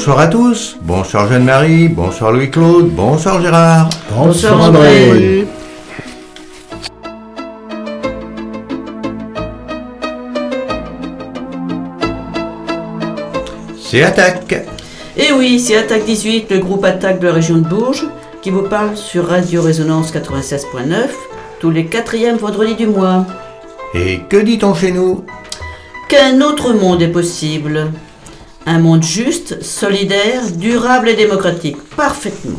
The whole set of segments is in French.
Bonsoir à tous, bonsoir Jeanne-Marie, bonsoir Louis-Claude, bonsoir Gérard. Bonsoir, André. C'est Attaque. Et eh oui, c'est Attaque 18, le groupe Attaque de la région de Bourges, qui vous parle sur Radio Résonance 96.9 tous les quatrièmes vendredis du mois. Et que dit-on chez nous? Qu'un autre monde est possible. Un monde juste, solidaire, durable et démocratique. Parfaitement.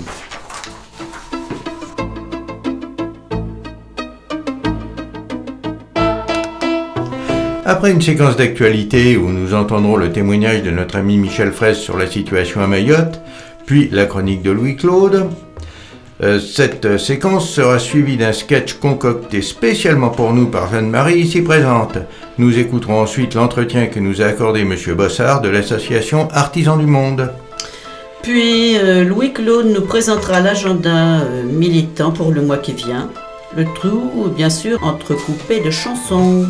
Après une séquence d'actualité où nous entendrons le témoignage de notre ami Michel Fraisse sur la situation à Mayotte, puis la chronique de Louis-Claude, euh, cette séquence sera suivie d'un sketch concocté spécialement pour nous par Jeanne-Marie ici présente. Nous écouterons ensuite l'entretien que nous a accordé M. Bossard de l'association Artisans du Monde. Puis euh, Louis-Claude nous présentera l'agenda euh, militant pour le mois qui vient. Le tout, bien sûr, entrecoupé de chansons.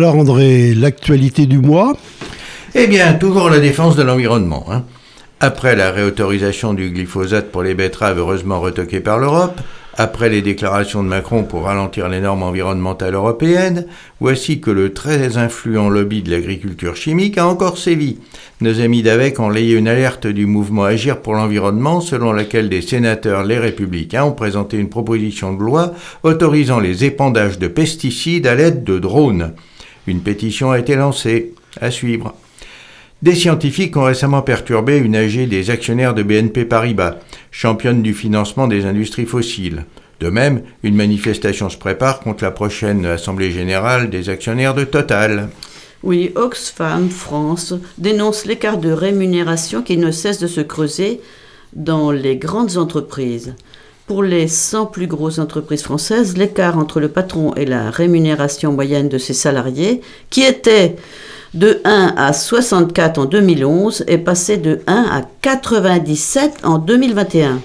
Alors André, l'actualité du mois Eh bien, toujours la défense de l'environnement. Hein. Après la réautorisation du glyphosate pour les betteraves heureusement retoquées par l'Europe, après les déclarations de Macron pour ralentir les normes environnementales européennes, voici que le très influent lobby de l'agriculture chimique a encore sévi. Nos amis d'AVEC ont layé une alerte du mouvement Agir pour l'environnement selon laquelle des sénateurs les républicains ont présenté une proposition de loi autorisant les épandages de pesticides à l'aide de drones. Une pétition a été lancée. À suivre. Des scientifiques ont récemment perturbé une AG des actionnaires de BNP Paribas, championne du financement des industries fossiles. De même, une manifestation se prépare contre la prochaine Assemblée générale des actionnaires de Total. Oui, Oxfam France dénonce l'écart de rémunération qui ne cesse de se creuser dans les grandes entreprises. Pour les 100 plus grosses entreprises françaises, l'écart entre le patron et la rémunération moyenne de ses salariés, qui était de 1 à 64 en 2011, est passé de 1 à 97 en 2021.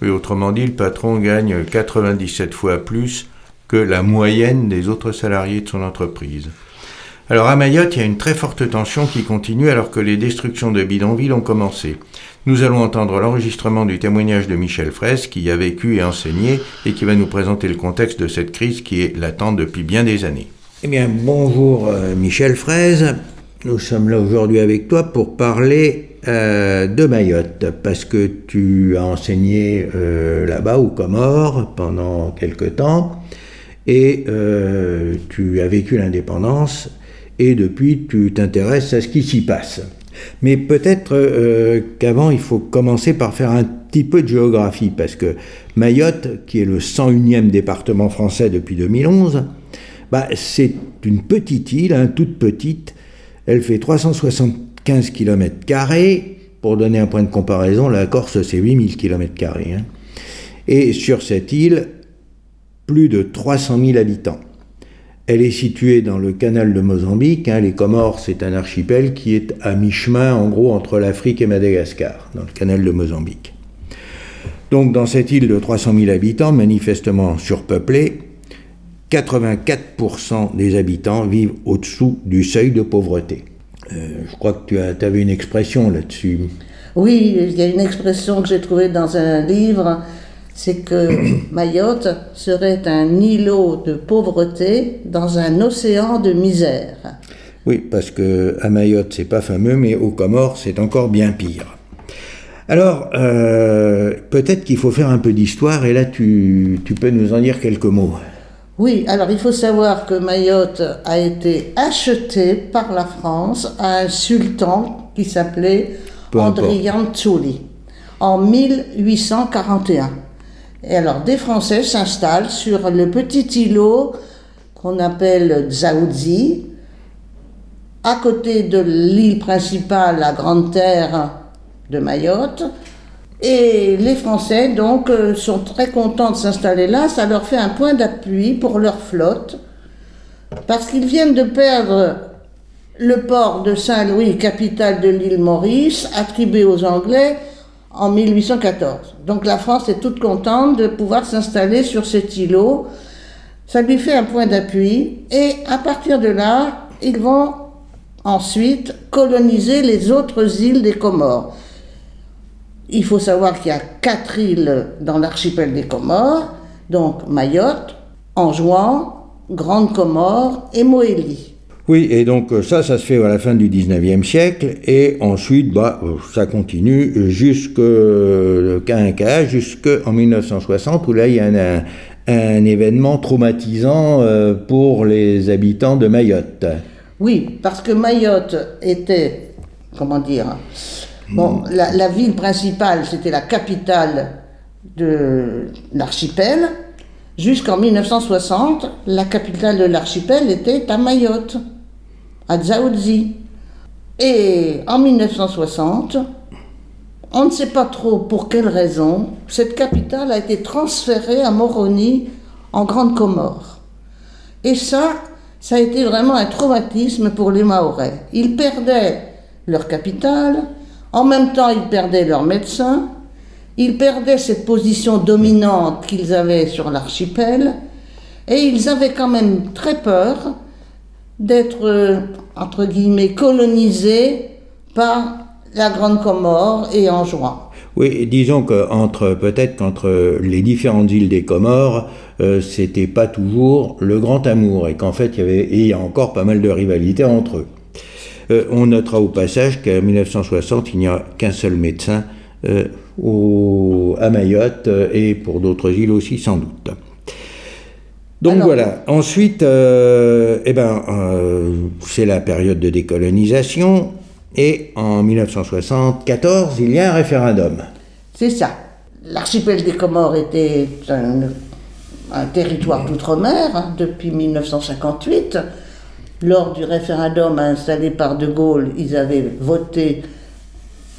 Oui, autrement dit, le patron gagne 97 fois plus que la moyenne des autres salariés de son entreprise. Alors à Mayotte, il y a une très forte tension qui continue alors que les destructions de bidonvilles ont commencé. Nous allons entendre l'enregistrement du témoignage de Michel Fraisse qui a vécu et enseigné et qui va nous présenter le contexte de cette crise qui est latente depuis bien des années. Eh bien, bonjour euh, Michel Fraisse. Nous sommes là aujourd'hui avec toi pour parler euh, de Mayotte parce que tu as enseigné euh, là-bas au Comores pendant quelque temps et tu as vécu l'indépendance et depuis tu t'intéresses à ce qui s'y passe. Mais peut-être euh, qu'avant, il faut commencer par faire un petit peu de géographie, parce que Mayotte, qui est le 101e département français depuis 2011, bah, c'est une petite île, hein, toute petite. Elle fait 375 km. Pour donner un point de comparaison, la Corse, c'est 8000 km. Hein. Et sur cette île, plus de 300 000 habitants. Elle est située dans le canal de Mozambique. Hein. les Comores, c'est un archipel qui est à mi-chemin, en gros, entre l'Afrique et Madagascar, dans le canal de Mozambique. Donc, dans cette île de 300 000 habitants, manifestement surpeuplée, 84% des habitants vivent au-dessous du seuil de pauvreté. Euh, je crois que tu as, avais une expression là-dessus. Oui, il y a une expression que j'ai trouvée dans un livre c'est que Mayotte serait un îlot de pauvreté dans un océan de misère. Oui, parce que à Mayotte c'est pas fameux, mais aux Comores c'est encore bien pire. Alors, euh, peut-être qu'il faut faire un peu d'histoire, et là tu, tu, peux nous en dire quelques mots. Oui, alors il faut savoir que Mayotte a été achetée par la France à un sultan qui s'appelait Andrian Tsuli en 1841. Et alors des Français s'installent sur le petit îlot qu'on appelle Dzaoudzi, à côté de l'île principale, la Grande Terre de Mayotte. Et les Français, donc, euh, sont très contents de s'installer là. Ça leur fait un point d'appui pour leur flotte, parce qu'ils viennent de perdre le port de Saint-Louis, capitale de l'île Maurice, attribué aux Anglais en 1814. Donc la France est toute contente de pouvoir s'installer sur cet îlot. Ça lui fait un point d'appui et à partir de là, ils vont ensuite coloniser les autres îles des Comores. Il faut savoir qu'il y a quatre îles dans l'archipel des Comores, donc Mayotte, Anjouan, Grande Comore et Moélie. Oui, et donc euh, ça, ça se fait à la fin du 19e siècle, et ensuite, bah, euh, ça continue jusqu'au cas, jusqu'en 1960, où là, il y a un, un événement traumatisant euh, pour les habitants de Mayotte. Oui, parce que Mayotte était, comment dire, bon, la, la ville principale, c'était la capitale de l'archipel. Jusqu'en 1960, la capitale de l'archipel était à Mayotte à Dzaoudzi. Et en 1960, on ne sait pas trop pour quelle raison, cette capitale a été transférée à Moroni, en Grande Comore. Et ça, ça a été vraiment un traumatisme pour les Mahorais. Ils perdaient leur capitale, en même temps ils perdaient leurs médecins, ils perdaient cette position dominante qu'ils avaient sur l'archipel, et ils avaient quand même très peur d'être, euh, entre guillemets, colonisés par la Grande Comore et Anjouan. Oui, disons qu'entre peut-être qu'entre les différentes îles des Comores, euh, c'était pas toujours le grand amour et qu'en fait il y avait a encore pas mal de rivalités entre eux. Euh, on notera au passage qu'en 1960 il n'y a qu'un seul médecin à Mayotte et pour d'autres îles aussi sans doute. Donc voilà. Ensuite, euh, eh ben, euh, c'est la période de décolonisation. Et en 1974, il y a un référendum. C'est ça. L'archipel des Comores était un, territoire d'outre-mer hein, depuis 1958. Lors du référendum installé par De Gaulle, ils avaient voté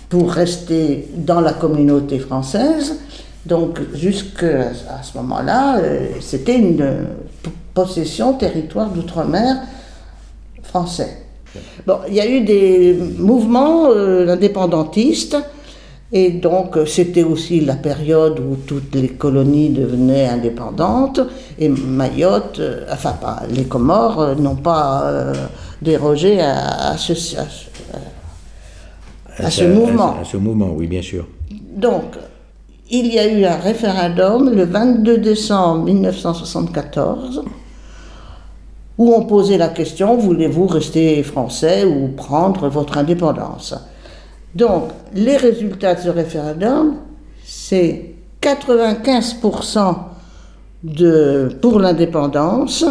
pour rester dans la communauté française. Donc, jusqu'à ce moment-là, euh, c'était une possession, territoire d'outre-mer français. Bon, il y a eu des mouvements euh, indépendantistes, et donc euh, c'était aussi la période où toutes les colonies devenaient indépendantes, et Mayotte, enfin pas, les Comores n'ont pas dérogé à, ce, à ce mouvement. À ce mouvement, oui, bien sûr. Donc, il y a eu un référendum le 22 décembre 1974 où on posait la question voulez-vous rester français ou prendre votre indépendance? Donc, les résultats de ce référendum, c'est 95% de, pour l'indépendance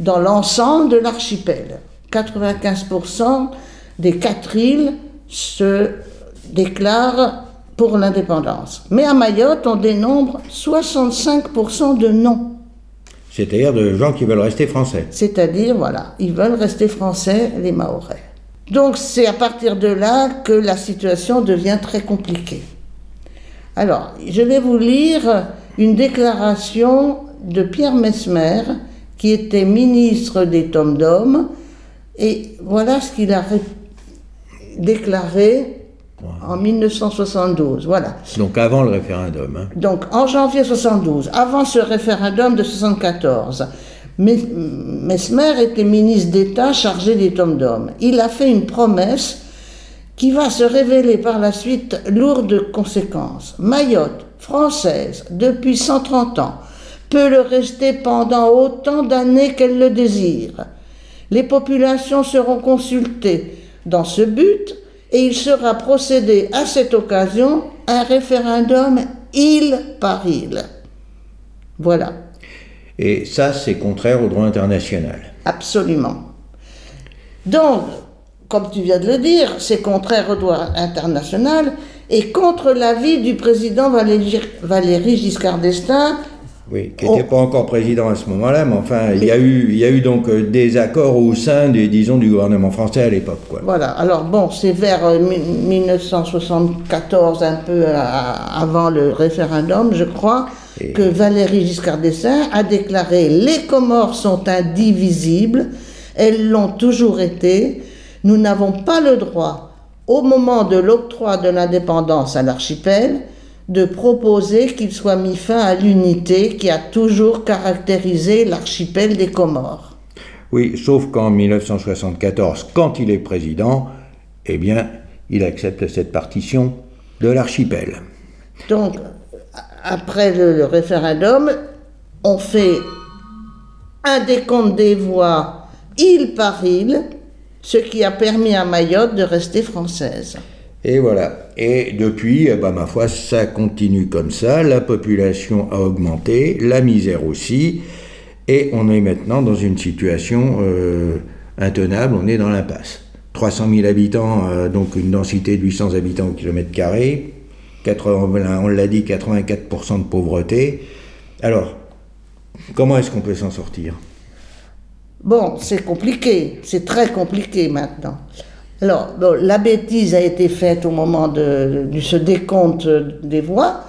dans l'ensemble de l'archipel. 95% des quatre îles se déclarent pour l'indépendance. Mais à Mayotte, on dénombre 65% de non. C'est-à-dire de gens qui veulent rester français. C'est-à-dire, voilà, ils veulent rester français, les Mahorais. Donc c'est à partir de là que la situation devient très compliquée. Alors, je vais vous lire une déclaration de Pierre Mesmer, qui était ministre des Tomes d'Hommes, et voilà ce qu'il a déclaré en 1972, voilà. Donc avant le référendum. Hein. Donc en janvier 72, avant ce référendum de 74, Mesmer était ministre d'État chargé des tomes d'hommes. Il a fait une promesse qui va se révéler par la suite lourde de conséquences. Mayotte, française, depuis 130 ans, peut le rester pendant autant d'années qu'elle le désire. Les populations seront consultées. Dans ce but, et il sera procédé à cette occasion un référendum île par île. Voilà. Et ça, c'est contraire au droit international. Absolument. Donc, comme tu viens de le dire, c'est contraire au droit international et contre l'avis du président Valéry Giscard d'Estaing oui, qui n'était pas encore président à ce moment-là, mais enfin, il y a eu, il y a eu donc euh, des accords au sein, des, disons, du gouvernement français à l'époque. Voilà, alors bon, c'est vers 1974, euh, un peu euh, avant le référendum, je crois, que Valéry Giscard d'Estaing a déclaré « Les Comores sont indivisibles, elles l'ont toujours été, Nous n'avons pas le droit, au moment de l'octroi de l'indépendance à l'archipel, de proposer qu'il soit mis fin à l'unité qui a toujours caractérisé l'archipel des Comores. Oui, sauf qu'en 1974, quand il est président, eh bien, il accepte cette partition de l'archipel. Donc, après le, référendum, on fait un décompte des voix île par île, ce qui a permis à Mayotte de rester française. Et voilà. Et depuis, eh ben, ma foi, ça continue comme ça. La population a augmenté, la misère aussi. Et on est maintenant dans une situation euh, intenable, on est dans l'impasse. 300 000 habitants, euh, donc une densité de 800 habitants au kilomètre carré, on l'a dit, 84% de pauvreté. Alors, comment est-ce qu'on peut s'en sortir? Bon, c'est compliqué, c'est très compliqué maintenant. Alors, la bêtise a été faite au moment de, ce décompte des voix.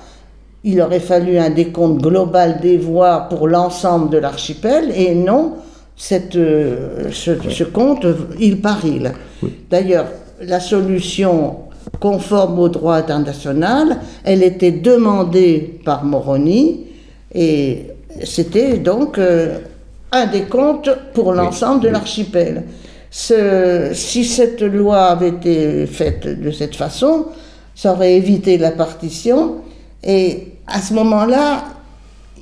Il aurait fallu un décompte global des voix pour l'ensemble de l'archipel et non cette, euh, ce, compte île par île. D'ailleurs, la solution conforme au droit international, elle était demandée par Moroni et c'était donc euh, un décompte pour l'ensemble de l'archipel. Si cette loi avait été faite de cette façon, ça aurait évité la partition et à ce moment-là,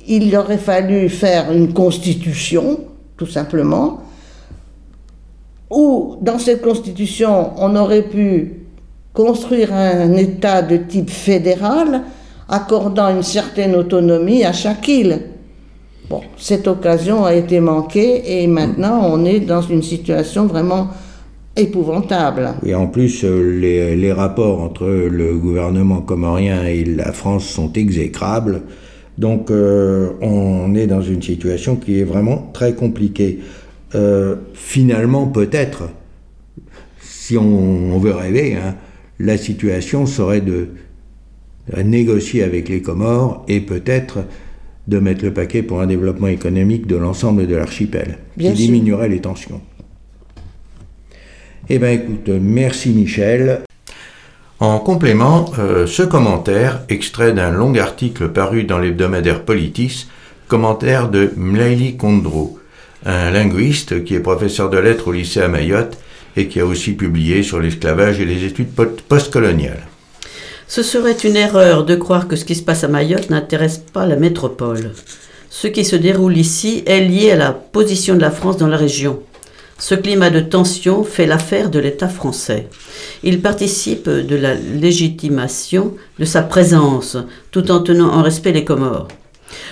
il aurait fallu faire une constitution tout simplement, où dans cette constitution, on aurait pu construire un État de type fédéral, accordant une certaine autonomie à chaque île. Bon, cette occasion a été manquée et maintenant on est dans une situation vraiment épouvantable. Et en plus, euh, les, les, rapports entre le gouvernement comorien et la France sont exécrables. Donc euh, on est dans une situation qui est vraiment très compliquée. Euh, finalement, peut-être, si on, veut rêver, hein, la situation serait de, négocier avec les Comores et peut-être de mettre le paquet pour un développement économique de l'ensemble de l'archipel, qui diminuerait les tensions. Eh bien écoute, merci Michel. En complément, euh, ce commentaire, extrait d'un long article paru dans l'hebdomadaire Politis, commentaire de Mlaili Kondro, un linguiste qui est professeur de lettres au lycée à Mayotte et qui a aussi publié sur l'esclavage et les études postcoloniales. Ce serait une erreur de croire que ce qui se passe à Mayotte n'intéresse pas la métropole. Ce qui se déroule ici est lié à la position de la France dans la région. Ce climat de tension fait l'affaire de l'État français. Il participe de la légitimation de sa présence, tout en tenant en respect les Comores.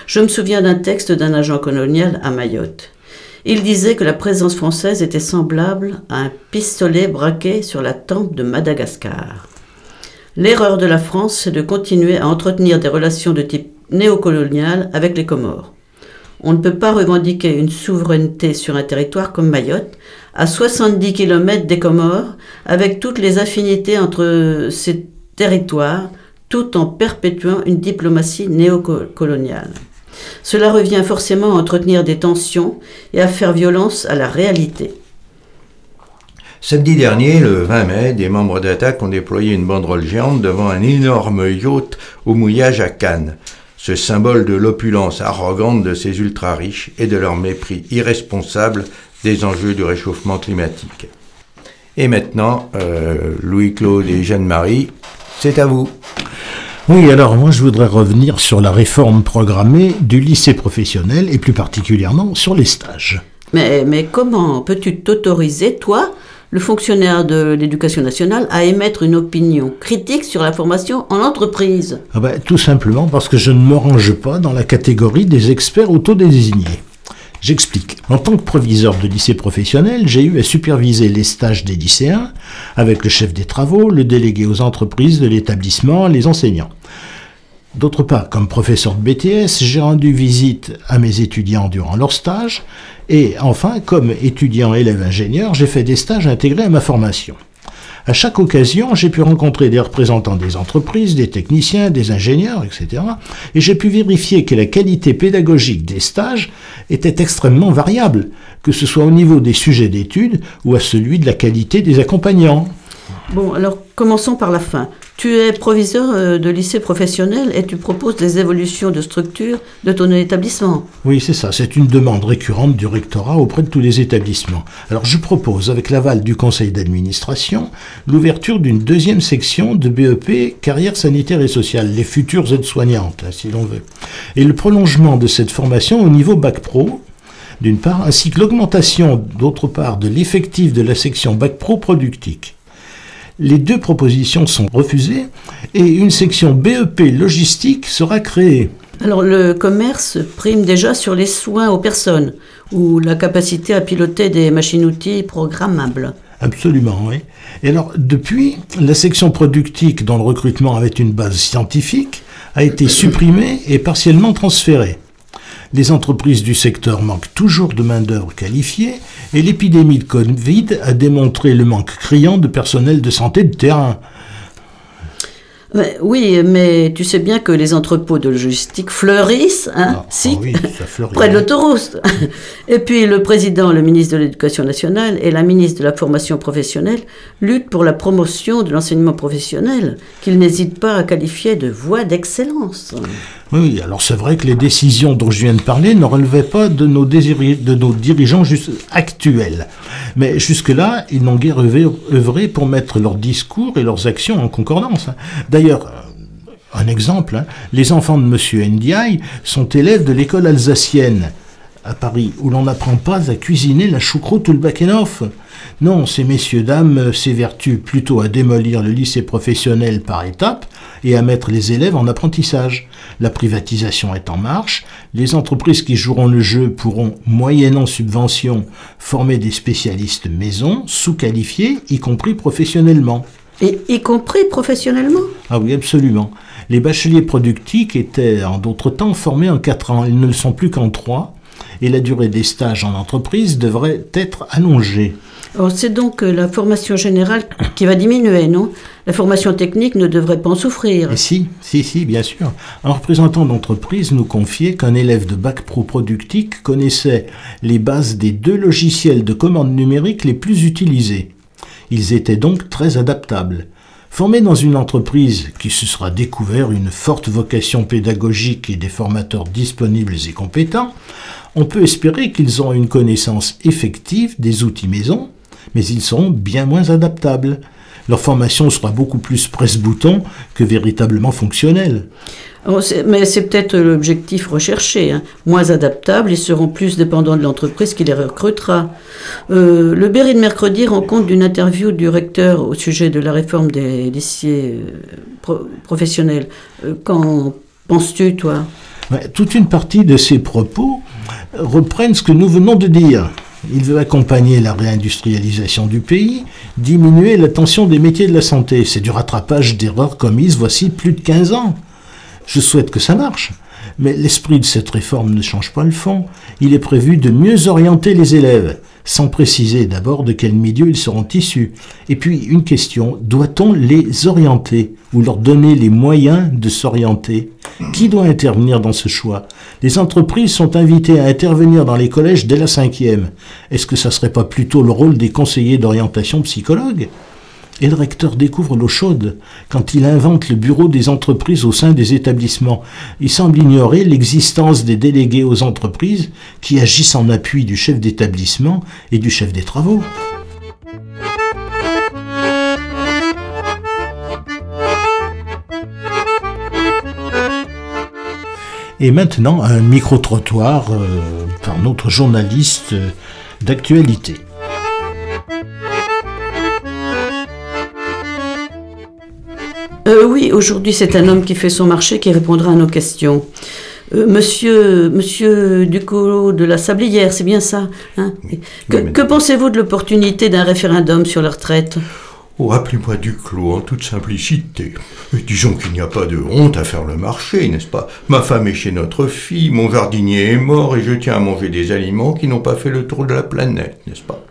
Je me souviens d'un texte d'un agent colonial à Mayotte. Il disait que la présence française était semblable à un pistolet braqué sur la tempe de Madagascar. L'erreur de la France, c'est de continuer à entretenir des relations de type néocolonial avec les Comores. On ne peut pas revendiquer une souveraineté sur un territoire comme Mayotte, à 70 km des Comores, avec toutes les affinités entre ces territoires, tout en perpétuant une diplomatie néocoloniale. Cela revient forcément à entretenir des tensions et à faire violence à la réalité. Samedi dernier, le 20 mai, des membres d'Attaque ont déployé une banderole géante devant un énorme yacht au mouillage à Cannes ce symbole de l'opulence arrogante de ces ultra-riches et de leur mépris irresponsable des enjeux du réchauffement climatique. Et maintenant, euh, Louis-Claude et Jeanne-Marie, c'est à vous. Oui, alors moi je voudrais revenir sur la réforme programmée du lycée professionnel et plus particulièrement sur les stages. Mais, mais comment peux-tu t'autoriser, toi, le fonctionnaire de l'éducation nationale à émettre une opinion critique sur la formation en entreprise ah ben, Tout simplement parce que je ne me range pas dans la catégorie des experts autodésignés. J'explique. En tant que proviseur de lycée professionnel, j'ai eu à superviser les stages des lycéens avec le chef des travaux, le délégué aux entreprises de l'établissement, les enseignants. D'autre part, comme professeur de BTS, j'ai rendu visite à mes étudiants durant leur stage. Et enfin, comme étudiant élève ingénieur, j'ai fait des stages intégrés à ma formation. À chaque occasion, j'ai pu rencontrer des représentants des entreprises, des techniciens, des ingénieurs, etc. Et j'ai pu vérifier que la qualité pédagogique des stages était extrêmement variable, que ce soit au niveau des sujets d'études ou à celui de la qualité des accompagnants. Bon, alors commençons par la fin. Tu es proviseur euh, de lycée professionnel et tu proposes des évolutions de structure de ton établissement. Oui, c'est ça. C'est une demande récurrente du rectorat auprès de tous les établissements. Alors je propose, avec l'aval du conseil d'administration, l'ouverture d'une deuxième section de BEP carrière sanitaire et sociale, les futures aides-soignantes, hein, si l'on veut. Et le prolongement de cette formation au niveau bac pro, d'une part, ainsi que l'augmentation, d'autre part, de l'effectif de la section bac pro productique. Les deux propositions sont refusées et une section BEP logistique sera créée. Alors le commerce prime déjà sur les soins aux personnes ou la capacité à piloter des machines-outils programmables. Absolument, oui. Et alors, depuis, la section productique dont le recrutement avait une base scientifique a été supprimée et partiellement transférée. Les entreprises du secteur manquent toujours de main-d'œuvre qualifiée et l'épidémie de Covid a démontré le manque criant de personnel de santé de terrain. Oui, mais tu sais bien que les entrepôts de logistique fleurissent, hein, Ah, si, ah oui, ça fleurit. près de l'autoroute. Et puis le président, le ministre de l'Éducation nationale et la ministre de la Formation professionnelle luttent pour la promotion de l'enseignement professionnel, qu'ils n'hésitent pas à qualifier de voie d'excellence. Oui, alors c'est vrai que les décisions dont je viens de parler ne relevaient pas de nos, dirigeants actuels. Mais jusque-là, ils n'ont guère œuvré- œuvré pour mettre leurs discours et leurs actions en concordance. hein. D'ailleurs, euh, un exemple, hein, les enfants de M. Ndiaye sont élèves de l'école alsacienne à Paris, où l'on n'apprend pas à cuisiner la choucroute ou le bakenoff. Non, ces messieurs dames euh, s'évertuent plutôt à démolir le lycée professionnel par étapes et à mettre les élèves en apprentissage. La privatisation est en marche, les entreprises qui joueront le jeu pourront, moyennant subvention, former des spécialistes maison, sous-qualifiés, y compris professionnellement. Et y compris professionnellement? Ah oui, absolument. Les bacheliers productiques étaient en d'autres temps formés en 4 ans, ils ne le sont plus qu'en 3, et la durée des stages en entreprise devrait être allongée. C'est donc euh, la formation générale qui va diminuer, non? La formation technique ne devrait pas en souffrir. Et si, si, si, bien sûr. Un représentant d'entreprise nous confiait qu'un élève de bac pro productique connaissait les bases des deux logiciels de commande numérique les plus utilisés. Ils étaient donc très adaptables. Formés dans une entreprise qui se sera découvert une forte vocation pédagogique et des formateurs disponibles et compétents, on peut espérer qu'ils auront une connaissance effective des outils maison, mais ils seront bien moins adaptables. Leur formation sera beaucoup plus presse-bouton que véritablement fonctionnelle. Oh, Mais c'est peut-être l'objectif recherché. hein. Moins adaptables, ils seront plus dépendants de l'entreprise qui les recrutera. Euh, le Berry de mercredi rend compte d'une interview du recteur au sujet de la réforme des lycées euh, pro- professionnels. Euh, Qu'en penses-tu, toi? Toute une partie de ces propos reprennent ce que nous venons de dire. Il veut accompagner la réindustrialisation du pays, diminuer la tension des métiers de la santé. C'est du rattrapage d'erreurs commises voici plus de 15 ans. Je souhaite que ça marche. Mais l'esprit de cette réforme ne change pas le fond. Il est prévu de mieux orienter les élèves, sans préciser d'abord de quel milieu ils seront issus. Et puis une question, doit-on les orienter ou leur donner les moyens de s'orienter? Qui doit intervenir dans ce choix? Les entreprises sont invitées à intervenir dans les collèges dès la cinquième. Est-ce que ça serait pas plutôt le rôle des conseillers d'orientation psychologues et le recteur découvre l'eau chaude quand il invente le bureau des entreprises au sein des établissements. Il semble ignorer l'existence des délégués aux entreprises qui agissent en appui du chef d'établissement et du chef des travaux. Et maintenant, un micro-trottoir euh, par notre journaliste euh, d'actualité. Euh, oui, aujourd'hui c'est un homme qui fait son marché qui répondra à nos questions. Euh, monsieur, monsieur Duclos de la Sablière, c'est bien ça hein Que, pensez-vous de l'opportunité d'un référendum sur la retraite? Oh, appelez-moi Duclos en toute simplicité. Et disons qu'il n'y a pas de honte à faire le marché, n'est-ce pas? Ma femme est chez notre fille, mon jardinier est mort et je tiens à manger des aliments qui n'ont pas fait le tour de la planète, n'est-ce pas?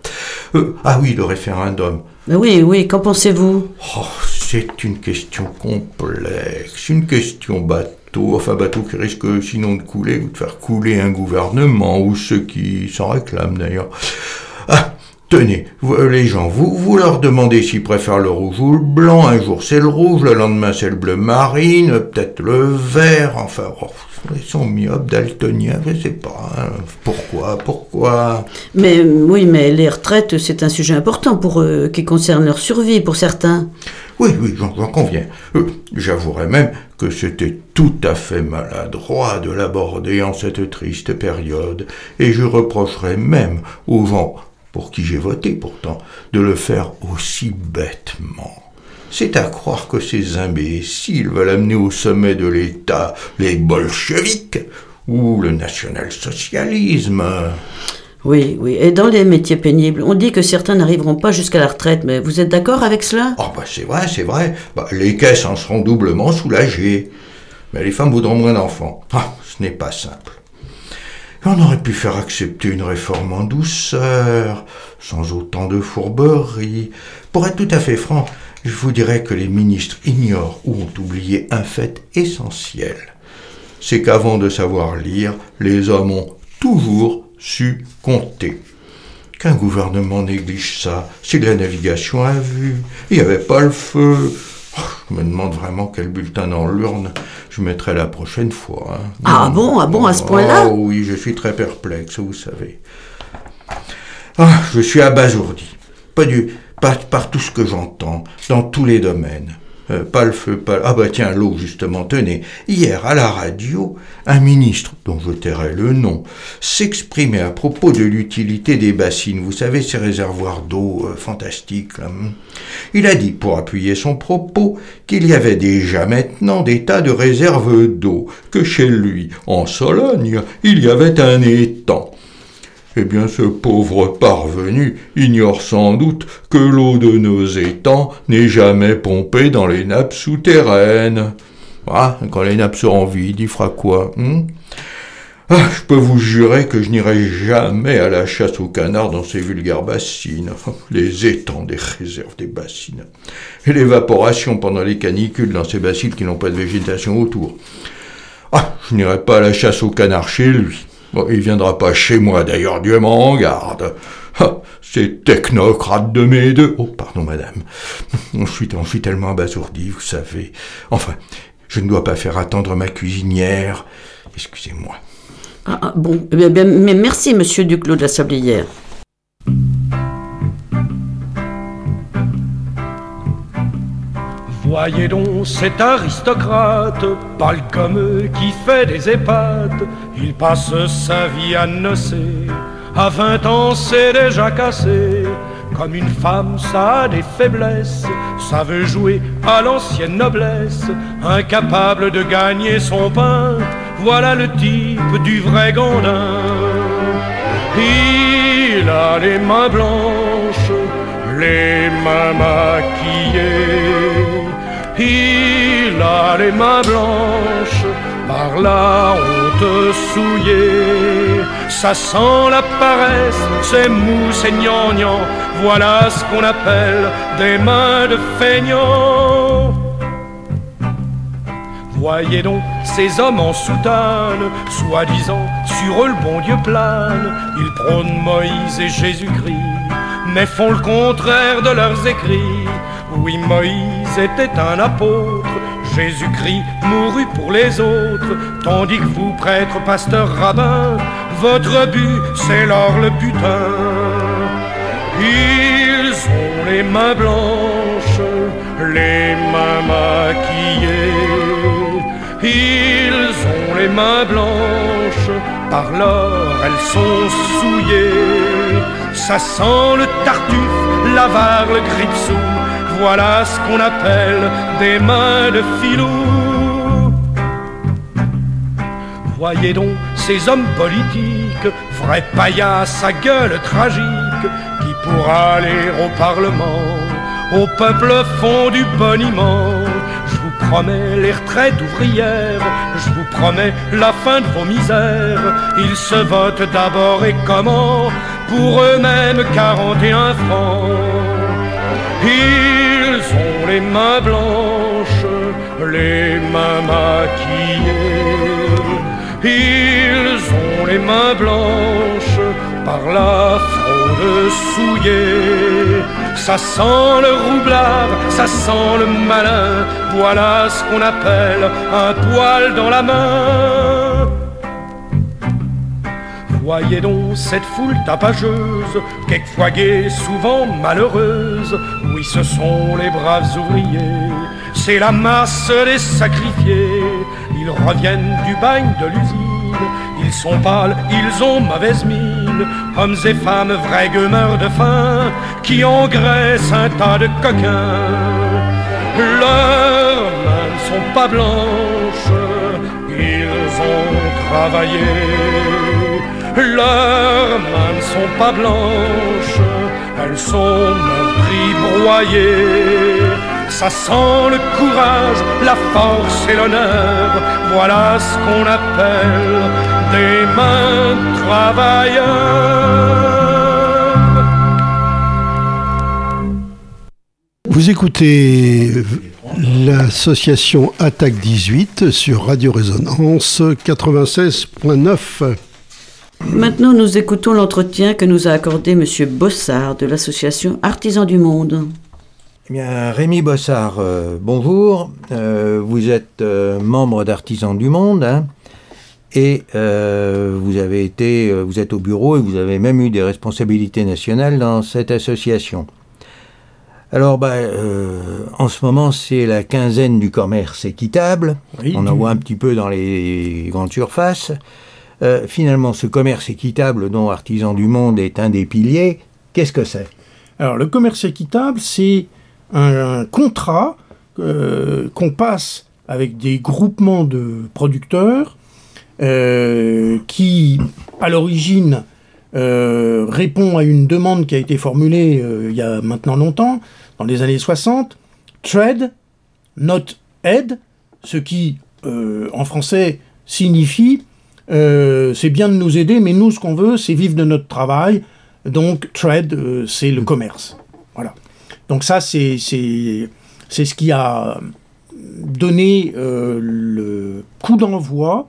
Euh, ah oui, le référendum. oui, oui, qu'en pensez-vous? Oh, C'est une question complexe, une question bateau, enfin bateau qui risque sinon de couler ou de faire couler un gouvernement, ou ceux qui s'en réclament d'ailleurs. Ah, Tenez, les gens, vous, vous leur demandez s'ils préfèrent le rouge ou le blanc. Un jour c'est le rouge, le lendemain c'est le bleu marine, peut-être le vert. Enfin, ils sont myopes, daltoniens, je sais pas. Hein. Pourquoi Pourquoi? Mais oui, mais les retraites, c'est un sujet important pour eux, qui concerne leur survie pour certains. Oui, oui, j'en conviens. Euh, j'avouerais même que c'était tout à fait maladroit de l'aborder en cette triste période, et je reprocherais même aux gens pour qui j'ai voté pourtant, de le faire aussi bêtement. C'est à croire que ces imbéciles veulent amener au sommet de l'État les bolcheviques ou le national-socialisme. Oui, oui. Et dans les métiers pénibles, on dit que certains n'arriveront pas jusqu'à la retraite, mais vous êtes d'accord avec cela? Oh, bah c'est vrai, c'est vrai. Bah, les caisses en seront doublement soulagées. Mais les femmes voudront moins d'enfants. Ah, ce n'est pas simple. On aurait pu faire accepter une réforme en douceur, sans autant de fourberie. Pour être tout à fait franc, je vous dirais que les ministres ignorent ou ont oublié un fait essentiel. C'est qu'avant de savoir lire, les hommes ont toujours su compter. Qu'un gouvernement néglige ça, c'est de la navigation à vue. Il n'y avait pas le feu, Oh, je me demande vraiment quel bulletin dans l'urne je mettrai la prochaine fois. Hein. Ah bon, ah bon, à ce point-là Oh oui, je suis très perplexe, vous savez. Ah, je suis abasourdi. Pas du, par tout ce que j'entends, dans tous les domaines. Euh, pas le feu, pas... Ah bah tiens, l'eau, justement, tenez. Hier, à la radio, un ministre, dont je tairai le nom, s'exprimait à propos de l'utilité des bassines. Vous savez, ces réservoirs d'eau euh, fantastiques. Hmm. Il a dit, pour appuyer son propos, qu'il y avait déjà maintenant des tas de réserves d'eau, que chez lui, en Sologne, il y avait un étang. Eh bien, ce pauvre parvenu ignore sans doute que l'eau de nos étangs n'est jamais pompée dans les nappes souterraines. Ah, quand les nappes seront vides, il fera quoi hmm ah, Je peux vous jurer que je n'irai jamais à la chasse aux canards dans ces vulgaires bassines. Les étangs des réserves des bassines. Et l'évaporation pendant les canicules dans ces bassines qui n'ont pas de végétation autour. Ah, je n'irai pas à la chasse aux canards chez lui. Il viendra pas chez moi, d'ailleurs, Dieu m'en garde. Ah, ces technocrates de mes deux. Oh, pardon, madame. Je suis, tellement abasourdi, vous savez. Enfin, je ne dois pas faire attendre ma cuisinière. Excusez-moi. Ah, ah bon, eh bien, mais merci, monsieur Duclos de la Sablière. Voyez donc cet aristocrate, pâle comme eux, qui fait des épates. Il passe sa vie à nocer, à vingt ans c'est déjà cassé. Comme une femme, ça a des faiblesses, ça veut jouer à l'ancienne noblesse, incapable de gagner son pain. Voilà le type du vrai gandin. Il a les mains blanches, les mains maquillées il a les mains blanches par la honte souillée. Ça sent la paresse, c'est mou, c'est gnangnan. Voilà ce qu'on appelle des mains de feignant. Voyez donc ces hommes en soutane, soi-disant sur eux le bon Dieu plane. Ils prônent Moïse et Jésus-Christ, mais font le contraire de leurs écrits. Oui, Moïse était un apôtre, Jésus-Christ mourut pour les autres, tandis que vous, prêtres, pasteurs, rabbins, votre but, c'est l'or le butin. Ils ont les mains blanches, les mains maquillées. Ils ont les mains blanches, par l'or elles sont souillées. Ça sent le tartuffe, l'avare, le gripsou voilà ce qu'on appelle des mains de filou. Voyez donc ces hommes politiques, vrais paillasses à gueule tragique, qui pour aller au Parlement, au peuple font du boniment. Je vous promets les retraites ouvrières, je vous promets la fin de vos misères. Ils se votent d'abord et comment? Pour eux-mêmes 41 francs. Ont les mains blanches, les mains maquillées? Ils ont les mains blanches par la fraude souillée. Ça sent le roublard, ça sent le malin. Voilà ce qu'on appelle un poil dans la main. Voyez donc cette foule tapageuse, quelquefois gaie, souvent malheureuse. Oui, ce sont les braves ouvriers, c'est la masse des sacrifiés. Ils reviennent du bagne de l'usine, ils sont pâles, ils ont mauvaise mine. Hommes et femmes, vrais gueumeurs de faim, qui engraissent un tas de coquins. Leurs mains ne sont pas blanches, ils ont travaillé. Leurs mains ne sont pas blanches, elles sont meurtries, broyées. Ça sent le courage, la force et l'honneur. Voilà ce qu'on appelle des mains travailleurs. Vous écoutez l'association Attaque 18 sur Radio Résonance 96.9. Maintenant, nous écoutons l'entretien que nous a accordé M. Bossard de l'association Artisans du Monde. Eh bien, Rémi Bossard, euh, bonjour. Euh, vous êtes euh, membre d'Artisans du Monde hein, et vous avez été, vous êtes au bureau et vous avez même eu des responsabilités nationales dans cette association. Alors, bah, en ce moment, c'est la quinzaine du commerce équitable. On en voit un petit peu dans les grandes surfaces. Euh, finalement, ce commerce équitable dont Artisans du Monde est un des piliers, qu'est-ce que c'est? Alors, le commerce équitable, c'est un, contrat euh, qu'on passe avec des groupements de producteurs euh, qui, à l'origine, répond à une demande qui a été formulée il y a maintenant longtemps, dans les années 60, trade, not aid, ce qui, en français, signifie euh, c'est bien de nous aider, mais nous, ce qu'on veut, c'est vivre de notre travail. Donc, trade, euh, c'est le commerce. Voilà. Donc ça, c'est ce qui a donné euh, le coup d'envoi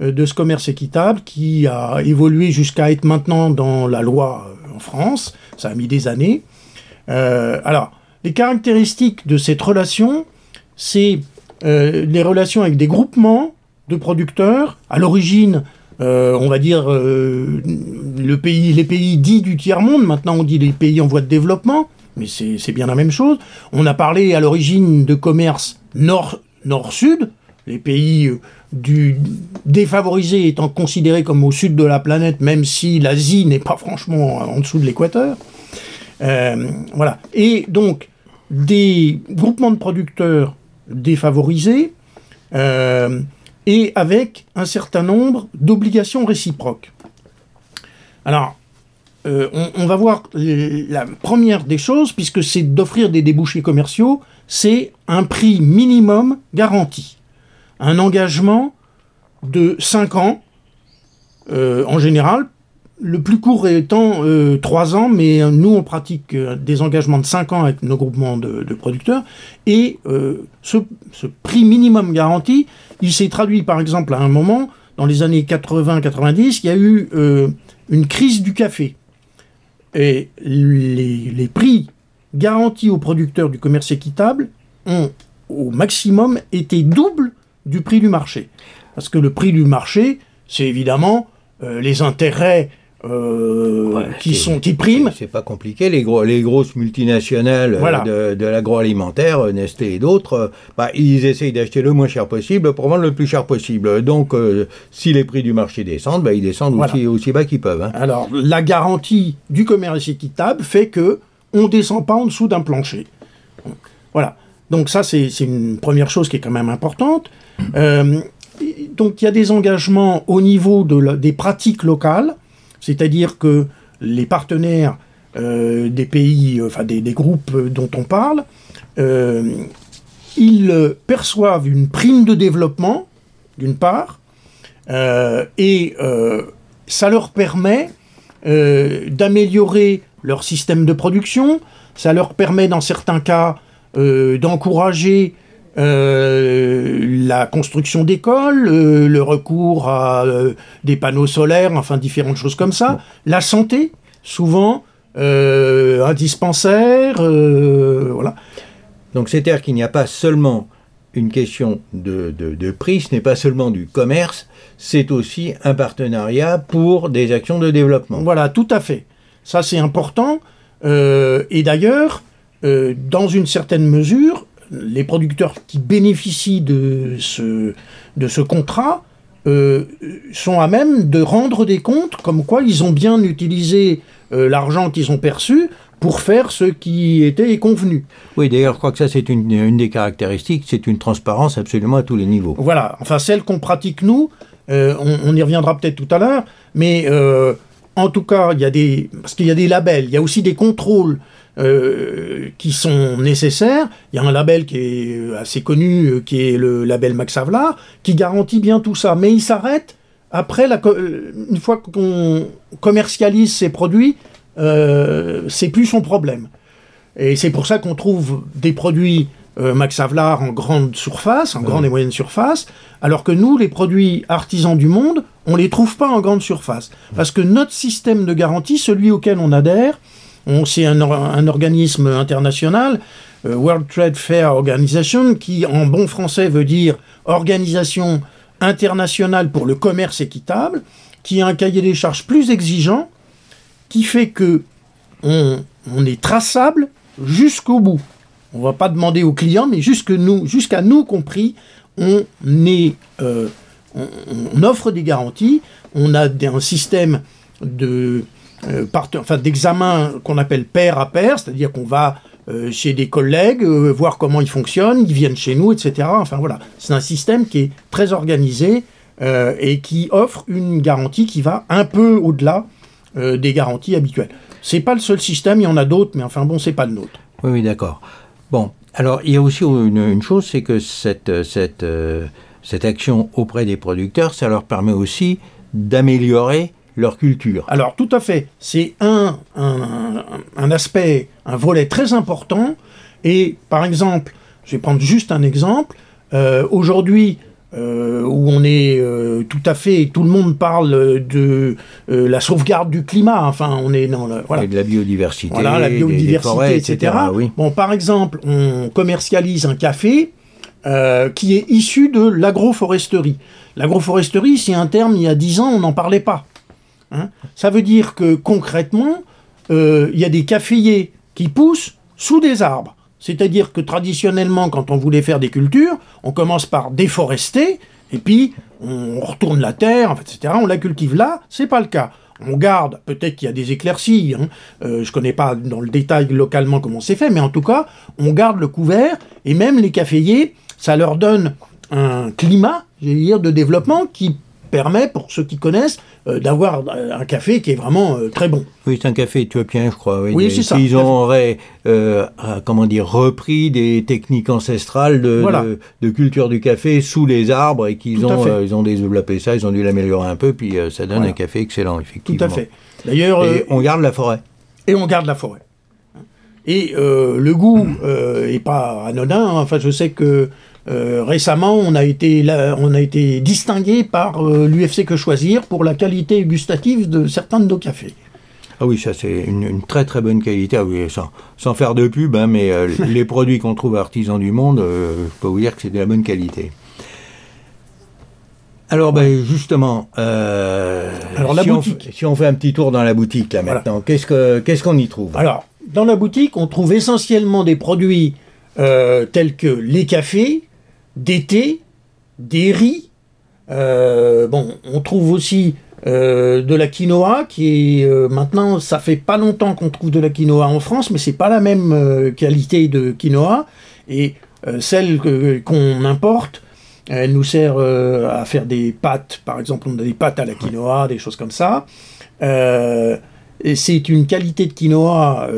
de ce commerce équitable qui a évolué jusqu'à être maintenant dans la loi en France. Ça a mis des années. alors, les caractéristiques de cette relation, c'est les relations avec des groupements de producteurs. À l'origine, euh, on va dire, euh, le pays, les pays dits du tiers-monde, maintenant on dit les pays en voie de développement, mais c'est bien la même chose. On a parlé à l'origine de commerce nord-sud, les pays euh, du défavorisés étant considérés comme au sud de la planète, même si l'Asie n'est pas franchement en dessous de l'équateur. voilà. Et donc, des groupements de producteurs défavorisés, et avec un certain nombre d'obligations réciproques. Alors, euh, on, va voir la première des choses, puisque c'est d'offrir des débouchés commerciaux, c'est un prix minimum garanti. Un engagement de 5 ans, euh, en général, le plus court étant 3 euh, ans, mais nous on pratique des engagements de 5 ans avec nos groupements de, producteurs, et ce, prix minimum garanti, il s'est traduit par exemple à un moment, dans les années 80-90, il y a eu euh, une crise du café. Et les, prix garantis aux producteurs du commerce équitable ont au maximum été double du prix du marché. Parce que le prix du marché, c'est évidemment euh, les intérêts euh, qui sont qui priment. C'est pas compliqué. Les, gros, les grosses multinationales euh, de, l'agroalimentaire, euh, Nestlé et d'autres, bah, ils essayent d'acheter le moins cher possible pour vendre le plus cher possible. Donc, si les prix du marché descendent, bah, ils descendent aussi, aussi, bas qu'ils peuvent. Hein. Alors, la garantie du commerce équitable fait que on descend pas en dessous d'un plancher. Voilà. Donc ça, c'est une première chose qui est quand même importante. donc il y a des engagements au niveau de des pratiques locales. C'est-à-dire que les partenaires euh, des pays, enfin des, groupes dont on parle, euh, ils perçoivent une prime de développement, d'une part, euh, et ça leur permet d'améliorer leur système de production, ça leur permet dans certains cas d'encourager la construction d'écoles, le recours à des panneaux solaires, enfin différentes choses comme ça. La santé, souvent, un dispensaire, voilà. Donc c'est-à-dire qu'il n'y a pas seulement une question de, de, prix, ce n'est pas seulement du commerce, c'est aussi un partenariat pour des actions de développement. Voilà, tout à fait. Ça c'est important. Euh, et d'ailleurs, euh, dans une certaine mesure, les producteurs qui bénéficient de ce, de ce contrat euh, sont à même de rendre des comptes comme quoi ils ont bien utilisé l'argent qu'ils ont perçu pour faire ce qui était convenu. Oui, d'ailleurs, je crois que ça, c'est une, des caractéristiques, c'est une transparence absolument à tous les niveaux. Voilà, enfin, celle qu'on pratique nous, euh, on, y reviendra peut-être tout à l'heure, mais euh, en tout cas, il y a des, parce qu'il y a des labels, il y a aussi des contrôles euh, qui sont nécessaires. Il y a un label qui est assez connu, qui est le label Max Havelaar, qui garantit bien tout ça, mais il s'arrête après, la, une fois qu'on commercialise ces produits, euh, c'est plus son problème. Et c'est pour ça qu'on trouve des produits euh, Max Havelaar en grande surface, en grande et moyenne surface, alors que nous, les produits artisans du monde, on les trouve pas en grande surface. Parce que notre système de garantie, celui auquel on adhère, c'est un, organisme international, euh, World Trade Fair Organization, qui en bon français veut dire Organisation internationale pour le commerce équitable, qui a un cahier des charges plus exigeant, qui fait que on, est traçable jusqu'au bout. On va pas demander aux clients, mais jusqu'à nous, jusqu'à nous compris, euh, on, offre des garanties. On a un système de euh, enfin, d'examen qu'on appelle pair à pair, c'est-à-dire qu'on va euh, chez des collègues, voir comment ils fonctionnent, ils viennent chez nous, etc. Enfin voilà, c'est un système qui est très organisé et qui offre une garantie qui va un peu au-delà euh, des garanties habituelles. C'est pas le seul système, il y en a d'autres, mais enfin bon, c'est pas le nôtre. Oui, oui d'accord. Bon, alors il y a aussi une, chose, c'est que cette, cette, euh, cette action auprès des producteurs, ça leur permet aussi d'améliorer leur culture. Alors tout à fait, c'est un, un, un, aspect, un volet très important. Et par exemple, je vais prendre juste un exemple. Euh, aujourd'hui, euh, où on est euh, tout à fait, tout le monde parle de la sauvegarde du climat. Enfin, on est dans le, voilà. Et de la biodiversité, voilà, la biodiversité, etc. Bon, par exemple, on commercialise un café qui est issu de l'agroforesterie. L'agroforesterie, c'est un terme, il y a dix ans, on n'en parlait pas. Hein. Ça veut dire que concrètement, il y a des caféiers qui poussent sous des arbres. C'est-à-dire que traditionnellement, quand on voulait faire des cultures, on commence par déforester, et puis on retourne la terre, etc. On la cultive là, c'est pas le cas. On garde, peut-être qu'il y a des éclaircies, hein, euh, je connais pas dans le détail localement comment c'est fait, mais en tout cas, on garde le couvert, et même les caféiers, ça leur donne un climat, je dire, de développement qui permet, pour ceux qui connaissent, euh, d'avoir un café qui est vraiment euh, très bon. Oui, c'est un café éthiopien, je crois. Oui, c'est ça. Ils auraient, euh, comment dire, repris des techniques ancestrales de, de, culture du café sous les arbres et qu'ils ont, ils ont développé ça, ils ont dû l'améliorer un peu, puis ça donne un café excellent, effectivement. Tout à fait. D'ailleurs, on garde la forêt. Et on garde la forêt. Et le goût n'est pas anodin. Hein. Enfin, je sais que euh, récemment, on a été, on a été distingué par euh, l'UFC Que Choisir pour la qualité gustative de certains de nos cafés. Ah oui, ça c'est une, très très bonne qualité. Ah oui, sans, sans faire de pub, hein, mais euh, les produits qu'on trouve artisans du monde, je peux vous dire que c'est de la bonne qualité. Alors ben, justement, Alors, la si, boutique. On, si on fait un petit tour dans la boutique là maintenant, qu'est-ce qu'on y trouve? Alors, dans la boutique, on trouve essentiellement des produits tels que les cafés, d'été, des riz. Euh, bon, on trouve aussi euh, de la quinoa qui est euh, maintenant, ça fait pas longtemps qu'on trouve de la quinoa en France, mais c'est pas la même qualité de quinoa. Et celle qu'on importe, elle nous sert à faire des pâtes, par exemple, on a des pâtes à la quinoa, des choses comme ça. c'est une qualité de quinoa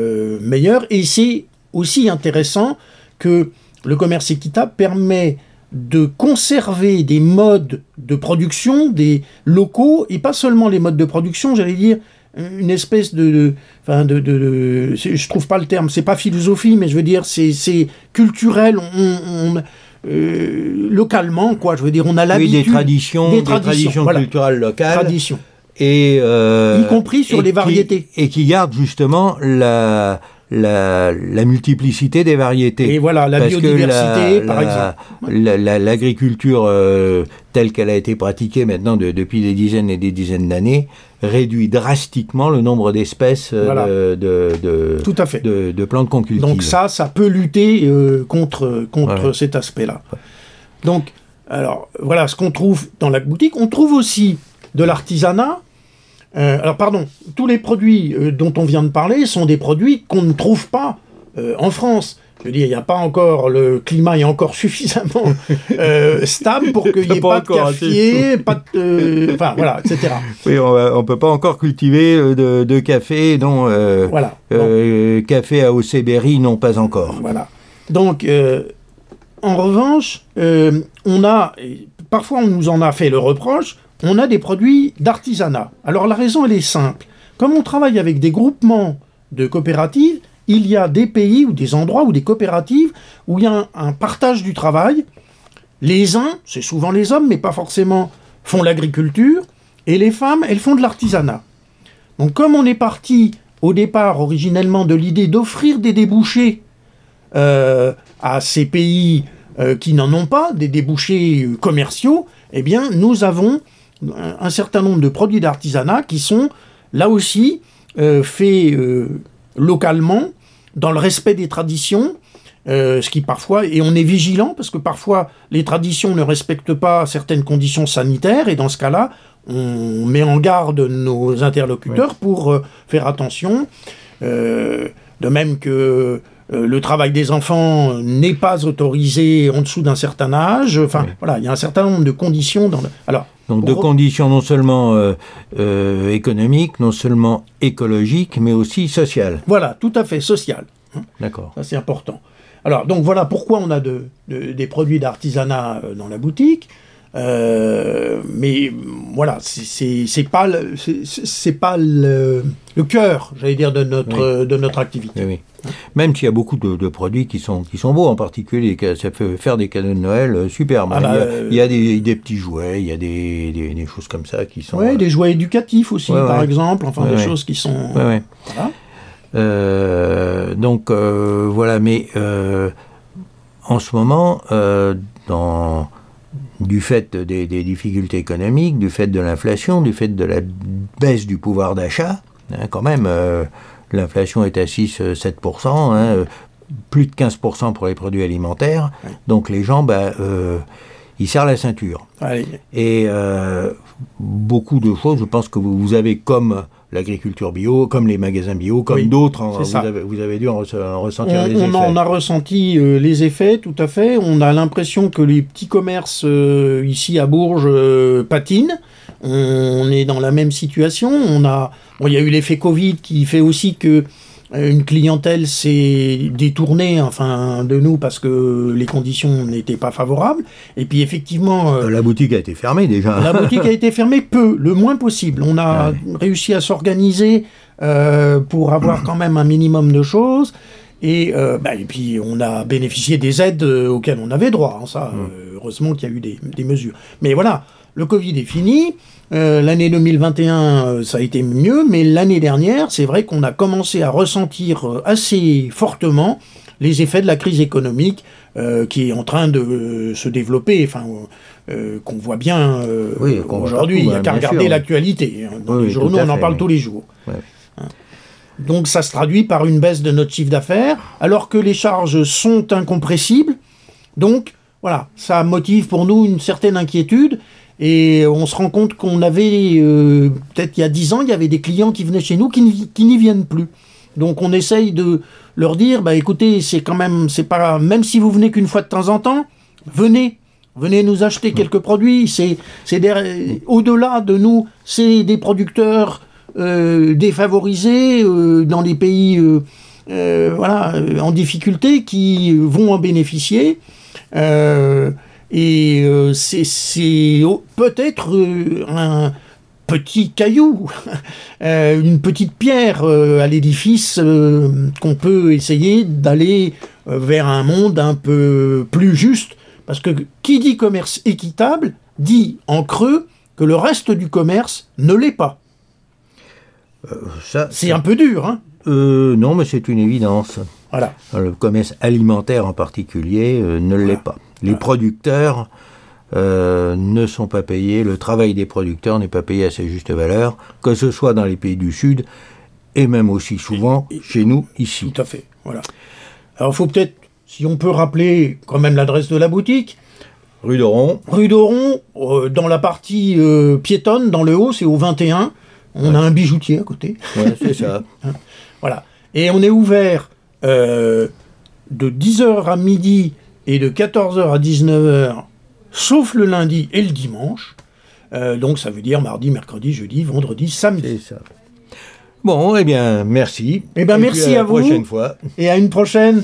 meilleure et c'est aussi intéressant que le commerce équitable permet de conserver des modes de production, des locaux, et pas seulement les modes de production, j'allais dire une espèce de, enfin de, de, je trouve pas le terme, c'est pas philosophie, mais je veux dire c'est culturel. On, euh, localement, quoi. Je veux dire, on a l'habitude. Oui, des traditions, des traditions, culturelles locales. Traditions. Et euh, y compris sur les variétés. et qui gardent justement la, la, la, multiplicité des variétés. Et voilà, la biodiversité, par exemple. L'agriculture euh, telle qu'elle a été pratiquée maintenant depuis des dizaines et des dizaines d'années réduit drastiquement le nombre d'espèces euh, de, de, Tout à fait. de, de plantes qu'on cultive. Donc ça, ça peut lutter euh, contre, contre cet aspect-là. Donc, alors, voilà ce qu'on trouve dans la boutique. On trouve aussi de l'artisanat, euh, alors pardon, tous les produits euh, dont on vient de parler sont des produits qu'on ne trouve pas euh, en France. Je veux dire, il n'y a pas encore, le climat est encore suffisamment stable pour qu'il n'y ait pas, de café, pas de... enfin, voilà, etc. Oui, on ne peut pas encore cultiver de, café, non. voilà. café à Océberry, non, pas encore. Voilà. Donc, en revanche, on a, parfois on nous en a fait le reproche, on a des produits d'artisanat. Alors la raison, elle est simple. Comme on travaille avec des groupements de coopératives, il y a des pays ou des endroits ou des coopératives où il y a un, partage du travail. Les uns, c'est souvent les hommes, mais pas forcément, font l'agriculture, et les femmes, elles font de l'artisanat. Donc comme on est parti au départ originellement de l'idée d'offrir des débouchés euh, à ces pays euh, qui n'en ont pas, des débouchés commerciaux, eh bien nous avons un certain nombre de produits d'artisanat qui sont là aussi euh, faits euh, localement, dans le respect des traditions, euh, ce qui parfois, et on est vigilant parce que parfois les traditions ne respectent pas certaines conditions sanitaires, et dans ce cas-là, on met en garde nos interlocuteurs pour faire attention. de même que le travail des enfants n'est pas autorisé en dessous d'un certain âge. Enfin, voilà, il y a un certain nombre de conditions. Dans Alors, donc de conditions non seulement euh, euh, économiques, non seulement écologiques, mais aussi sociales. Voilà, tout à fait, sociales. Hein. D'accord. Ça c'est important. Alors donc voilà pourquoi on a de, des produits d'artisanat euh, dans la boutique. Mais voilà, c'est pas c'est pas le, le cœur, j'allais dire, de notre de notre activité. Oui, même s'il y a beaucoup de, produits qui sont, qui sont beaux, en particulier, ça fait faire des cadeaux de Noël euh, superbes. Ah bah, il, y a, des, petits jouets, il y a des, des, choses comme ça qui sont... Oui, euh, des jouets éducatifs aussi, par exemple, enfin des choses qui sont... Voilà. Euh, donc voilà, mais en ce moment, dans, du fait des, des, difficultés économiques, du fait de l'inflation, du fait de la baisse du pouvoir d'achat, hein, quand même L'inflation est à 6-7%, hein, euh, plus de 15% pour les produits alimentaires. Donc les gens, bah, euh, ils serrent la ceinture. Et euh, beaucoup de choses, je pense que vous, avez comme l'agriculture bio, comme les magasins bio, comme d'autres, hein, vous, avez, dû en, ressentir les effets. On a ressenti les effets, tout à fait. On a l'impression que les petits commerces ici à Bourges patinent. On est dans la même situation. On a, bon, il y a eu l'effet Covid qui fait aussi que euh, une clientèle s'est détournée enfin de nous parce que les conditions n'étaient pas favorables. Et puis effectivement euh, la boutique a été fermée déjà. la boutique a été fermée peu le moins possible. On a réussi à s'organiser euh, pour avoir quand même un minimum de choses. Et, bah, et puis on a bénéficié des aides auxquelles on avait droit hein, ça mmh. heureusement qu'il y a eu des, des mesures. Mais voilà le Covid est fini. Euh, l'année 2021, euh, ça a été mieux, mais l'année dernière, c'est vrai qu'on a commencé à ressentir euh, assez fortement les effets de la crise économique qui est en train de se développer, enfin, qu'on voit bien aujourd'hui. Il n'y a qu'à regarder l'actualité. Hein. Dans les journaux, on en parle tous les jours. Hein. Donc ça se traduit par une baisse de notre chiffre d'affaires, alors que les charges sont incompressibles. Donc voilà, ça motive pour nous une certaine inquiétude. Et on se rend compte qu'on avait, euh, peut-être il y a dix ans, il y avait des clients qui venaient chez nous qui, n'y viennent plus. Donc on essaye de leur dire, bah écoutez, c'est quand même, c'est pas, même si vous venez qu'une fois de temps en temps, venez, venez nous acheter quelques produits. C'est, c'est au-delà de nous, c'est des producteurs euh, défavorisés euh, dans les pays, voilà, en difficulté qui vont en bénéficier. Et euh, c'est peut-être euh, un petit caillou, euh, une petite pierre à l'édifice qu'on peut essayer d'aller vers un monde un peu plus juste. Parce que qui dit commerce équitable dit en creux que le reste du commerce ne l'est pas. c'est un peu dur, hein Non, mais c'est une évidence. Voilà. Le commerce alimentaire en particulier ne l'est pas. Les producteurs euh, ne sont pas payés, le travail des producteurs n'est pas payé à sa juste valeur, que ce soit dans les pays du Sud et même aussi souvent chez nous ici. Tout à fait, voilà. Alors il faut peut-être, si on peut rappeler quand même l'adresse de la boutique. Rue d'Oron. Rue d'Oron, euh, dans la partie euh, piétonne, dans le haut, c'est au 21. On a un bijoutier à côté. Ouais, c'est ça. Hein, voilà. Et on est ouvert de 10h à midi et de 14h à 19h sauf le lundi et le dimanche. Euh, donc ça veut dire mardi, mercredi, jeudi, vendredi, samedi. ça. Bon, eh bien, merci. Eh bien, merci à, à vous. prochaine fois. Et à une prochaine.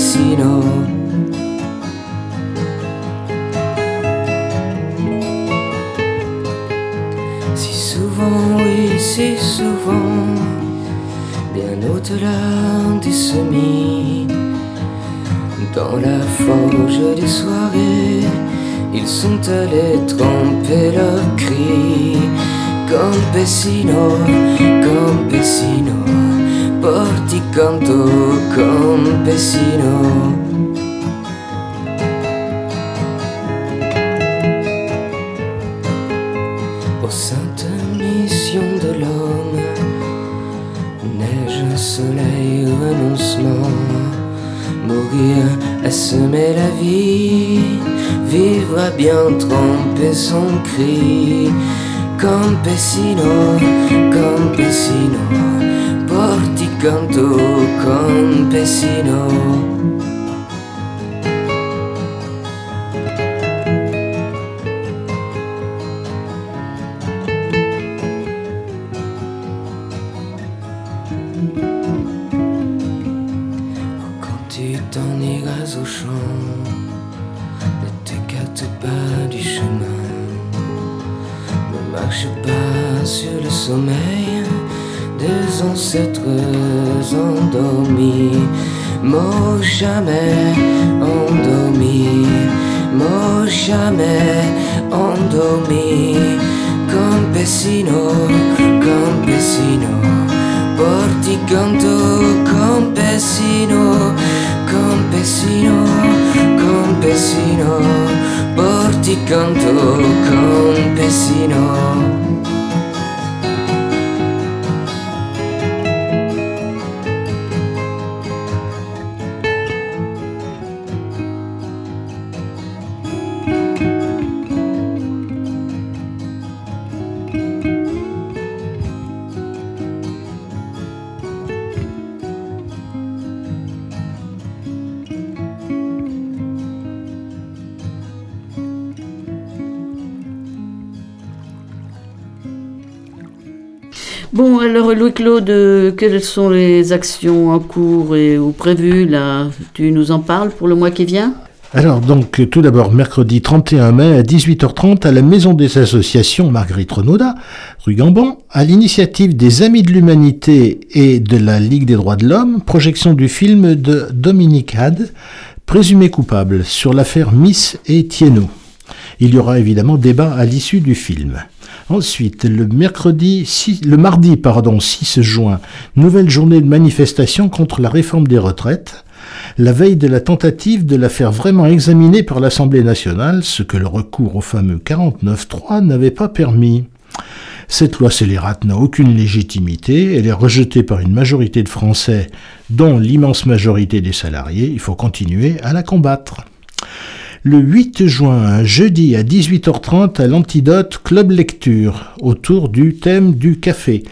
Si souvent, oui, si souvent, bien au-delà des semis, dans la forge des soirées ils sont allés tromper leurs cris. Campesino, campesino, porticanto, campesino. Aux saintes missions de l'homme, neige, soleil, renoncement, mourir, semer la vie vivra bien tromper son cri. Campesino, campesino, porticanto, campesino. Jamais endormi. Campesino, campesino, porticanto, campesino, campesino, campesino canto campesino euh, quelles sont les actions en cours et ou prévues là Tu nous en parles pour le mois qui vient? Alors donc tout d'abord mercredi 31 mai à 18h30 à la Maison des Associations Marguerite Renaudat, rue Gambon, à l'initiative des Amis de l'Humanité et de la Ligue des droits de l'homme, projection du film de Dominique Had, présumé coupable, sur l'affaire Miss et Thienot. Il y aura évidemment débat à l'issue du film. Ensuite, le mardi, pardon, 6 juin, nouvelle journée de manifestation contre la réforme des retraites. La veille de la tentative de la faire vraiment examiner par l'Assemblée nationale, ce que le recours au fameux 49.3 n'avait pas permis. Cette loi scélérate n'a aucune légitimité, elle est rejetée par une majorité de Français, dont l'immense majorité des salariés, il faut continuer à la combattre le 8 juin, jeudi à 18h30 à l'Antidote Club Lecture, autour du thème du café.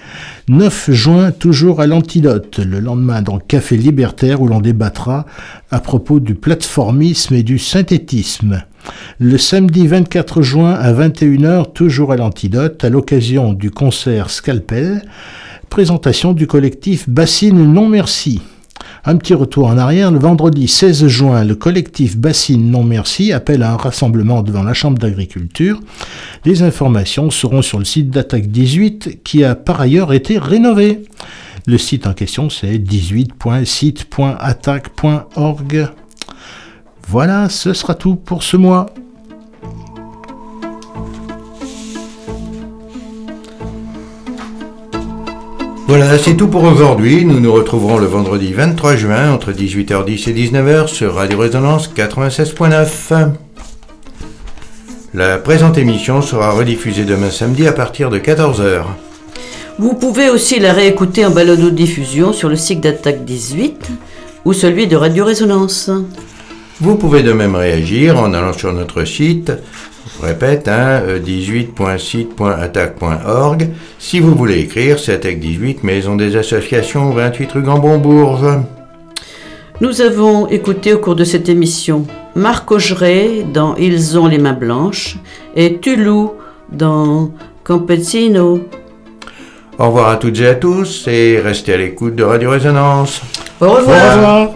9 juin, toujours à l'Antidote, le lendemain dans Café Libertaire où l'on débattra à propos du plateformisme et du synthétisme. Le samedi 24 juin à 21h, toujours à l'Antidote, à l'occasion du concert Scalpel, présentation du collectif Bassine Non Merci. Un petit retour en arrière, le vendredi 16 juin, le collectif Bassine Non Merci appelle à un rassemblement devant la Chambre d'agriculture. Les informations seront sur le site d'Attaque 18 qui a par ailleurs été rénové. Le site en question c'est 18.site.attaque.org. Voilà, ce sera tout pour ce mois. Voilà, c'est tout pour aujourd'hui. Nous nous retrouverons le vendredi 23 juin entre 18h10 et 19h sur Radio Résonance 96.9. La présente émission sera rediffusée demain samedi à partir de 14h. Vous pouvez aussi la réécouter en balado-diffusion sur le site d'Attaque 18 ou celui de Radio Résonance. Vous pouvez de même réagir en allant sur notre site je répète, hein, 18.site.attaque.org. Euh, si vous voulez écrire, c'est Attaque 18, Maison des Associations, 28 rue Gambon-Bourges. Nous avons écouté au cours de cette émission Marc Augeret dans Ils ont les mains blanches et Tulou dans Campesino. Au revoir à toutes et à tous et restez à l'écoute de Radio Résonance. Au revoir. Au revoir.